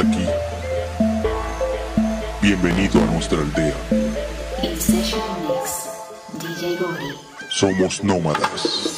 aquí. Bienvenido a nuestra aldea. Somos nómadas.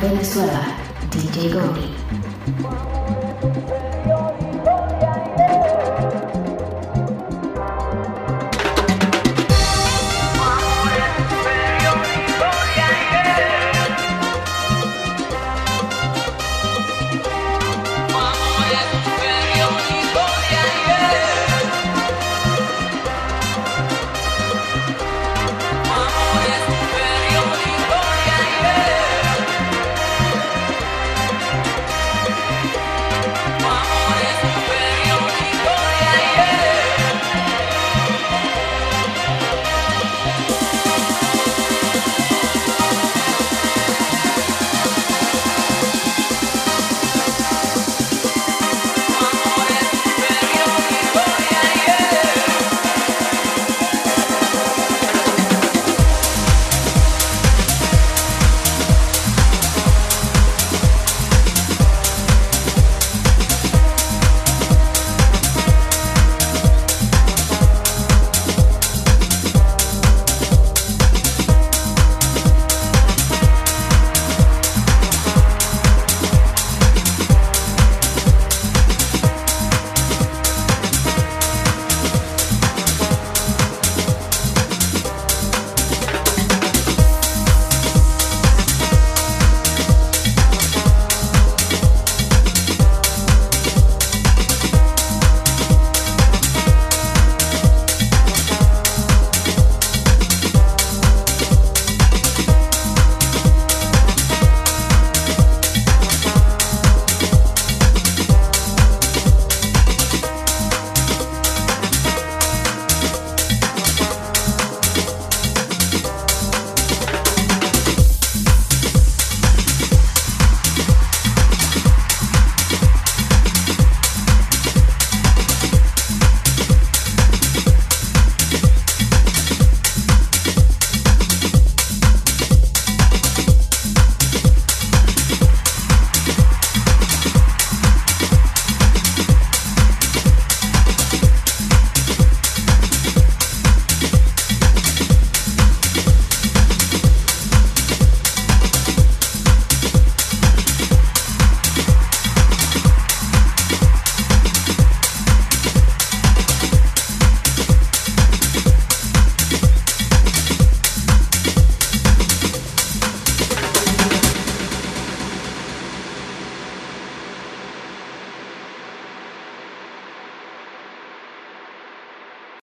Venezuela, DJ Goldie.